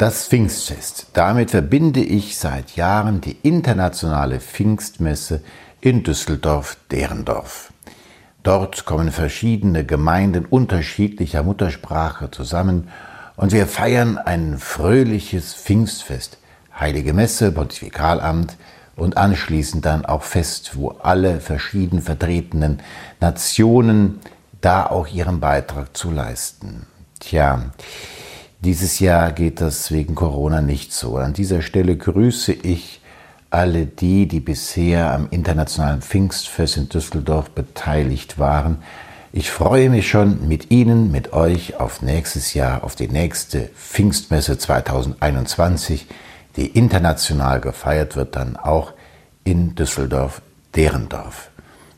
Das Pfingstfest. Damit verbinde ich seit Jahren die internationale Pfingstmesse in Düsseldorf-Derendorf. Dort kommen verschiedene Gemeinden unterschiedlicher Muttersprache zusammen und wir feiern ein fröhliches Pfingstfest, Heilige Messe, Pontifikalamt und anschließend dann auch Fest, wo alle verschieden vertretenen Nationen da auch ihren Beitrag zu leisten. Tja, dieses Jahr geht das wegen Corona nicht so. An dieser Stelle grüße ich alle die, die bisher am internationalen Pfingstfest in Düsseldorf beteiligt waren. Ich freue mich schon mit Ihnen, mit euch auf nächstes Jahr, auf die nächste Pfingstmesse 2021, die international gefeiert wird, dann auch in Düsseldorf-Derendorf.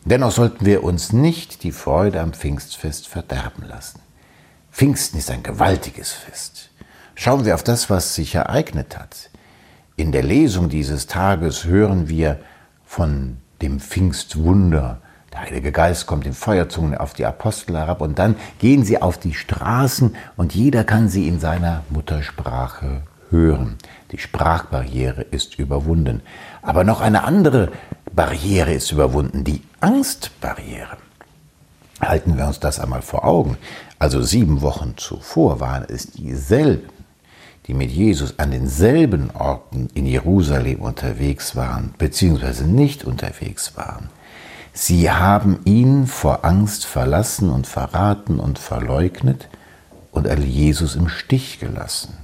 Dennoch sollten wir uns nicht die Freude am Pfingstfest verderben lassen. Pfingsten ist ein gewaltiges Fest. Schauen wir auf das, was sich ereignet hat. In der Lesung dieses Tages hören wir von dem Pfingstwunder. Der Heilige Geist kommt in Feuerzungen auf die Apostel herab und dann gehen sie auf die Straßen und jeder kann sie in seiner Muttersprache hören. Die Sprachbarriere ist überwunden. Aber noch eine andere Barriere ist überwunden, die Angstbarriere. Halten wir uns das einmal vor Augen. Also sieben Wochen zuvor waren es dieselben, die mit Jesus an denselben Orten in Jerusalem unterwegs waren, beziehungsweise nicht unterwegs waren. Sie haben ihn vor Angst verlassen und verraten und verleugnet und Jesus im Stich gelassen.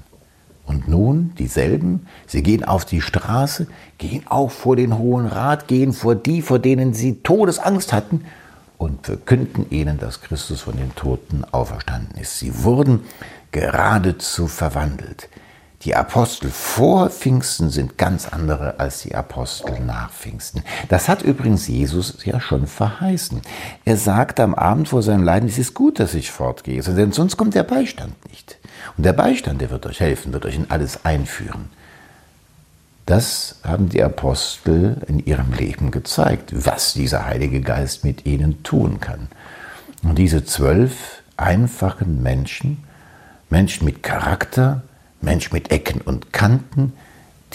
Und nun dieselben, sie gehen auf die Straße, gehen auch vor den Hohen Rat, gehen vor die, vor denen sie Todesangst hatten und verkünden ihnen, dass Christus von den Toten auferstanden ist. Sie wurden geradezu verwandelt. Die Apostel vor Pfingsten sind ganz andere als die Apostel nach Pfingsten. Das hat übrigens Jesus ja schon verheißen. Er sagte am Abend vor seinem Leiden, es ist gut, dass ich fortgehe, denn sonst kommt der Beistand nicht. Und der Beistand, der wird euch helfen, wird euch in alles einführen. Das haben die Apostel in ihrem Leben gezeigt, was dieser Heilige Geist mit ihnen tun kann. Und diese zwölf einfachen Menschen, Menschen mit Charakter, Menschen mit Ecken und Kanten,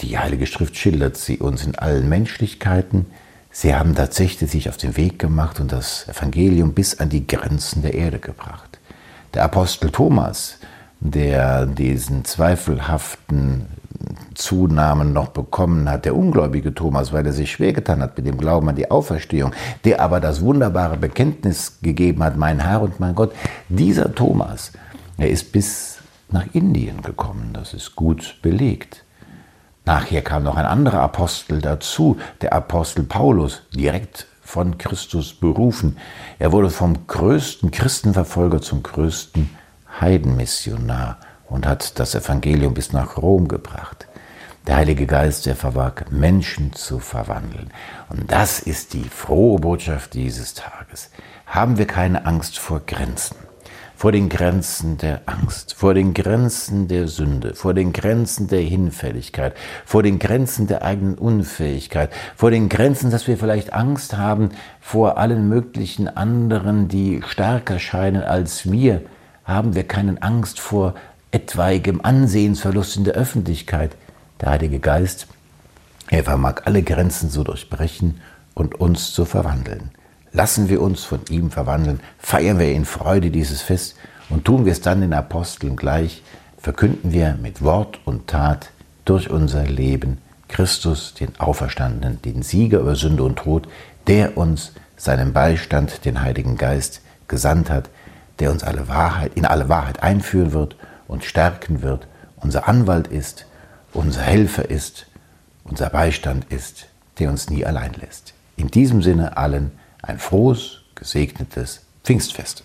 die Heilige Schrift schildert sie uns in allen Menschlichkeiten, sie haben tatsächlich sich auf den Weg gemacht und das Evangelium bis an die Grenzen der Erde gebracht. Der Apostel Thomas, der diesen zweifelhaften Zunamen noch bekommen hat, der ungläubige Thomas, weil er sich schwer getan hat mit dem Glauben an die Auferstehung, der aber das wunderbare Bekenntnis gegeben hat, mein Herr und mein Gott, dieser Thomas, er ist bis nach Indien gekommen, das ist gut belegt. Nachher kam noch ein anderer Apostel dazu, der Apostel Paulus, direkt von Christus berufen. Er wurde vom größten Christenverfolger zum größten Heidenmissionar und hat das Evangelium bis nach Rom gebracht. Der Heilige Geist, der verwag, Menschen zu verwandeln. Und das ist die frohe Botschaft dieses Tages. Haben wir keine Angst vor Grenzen, vor den Grenzen der Angst, vor den Grenzen der Sünde, vor den Grenzen der Hinfälligkeit, vor den Grenzen der eigenen Unfähigkeit, vor den Grenzen, dass wir vielleicht Angst haben vor allen möglichen anderen, die stärker scheinen als wir, haben wir keine Angst vor etwaigem Ansehensverlust in der Öffentlichkeit. Der Heilige Geist, er vermag alle Grenzen zu durchbrechen und uns zu verwandeln. Lassen wir uns von ihm verwandeln, feiern wir in Freude dieses Fest und tun wir es dann den Aposteln gleich, verkünden wir mit Wort und Tat durch unser Leben Christus, den Auferstandenen, den Sieger über Sünde und Tod, der uns seinen Beistand, den Heiligen Geist, gesandt hat, der uns alle Wahrheit, in alle Wahrheit einführen wird uns stärken wird, unser Anwalt ist, unser Helfer ist, unser Beistand ist, der uns nie allein lässt. In diesem Sinne allen ein frohes, gesegnetes Pfingstfest.